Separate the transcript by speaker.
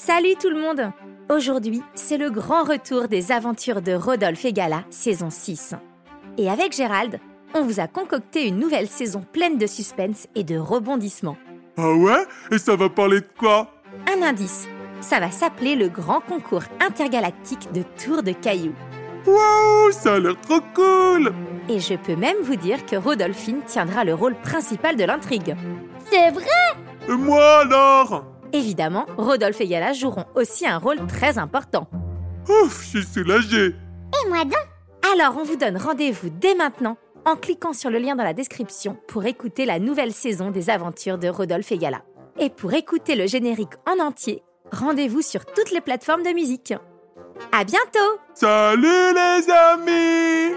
Speaker 1: Salut tout le monde Aujourd'hui, c'est le grand retour des aventures de Rodolphe et Gala, saison 6. Et avec Gérald, on vous a concocté une nouvelle saison pleine de suspense et de rebondissements.
Speaker 2: Ah ouais? Et ça va parler de quoi?
Speaker 1: Un indice, ça va s'appeler le grand concours intergalactique de Tour de Cailloux.
Speaker 2: Waouh, ça a l'air trop cool
Speaker 1: Et je peux même vous dire que Rodolphine tiendra le rôle principal de l'intrigue.
Speaker 3: C'est vrai?
Speaker 2: Et moi alors?
Speaker 1: Évidemment, Rodolphe et Gala joueront aussi un rôle très important.
Speaker 2: Ouf, je suis soulagé
Speaker 3: Et moi donc?
Speaker 1: Alors on vous donne rendez-vous dès maintenant en cliquant sur le lien dans la description pour écouter la nouvelle saison des aventures de Rodolphe et Gala. Et pour écouter le générique en entier, rendez-vous sur toutes les plateformes de musique. À bientôt
Speaker 2: Salut les amis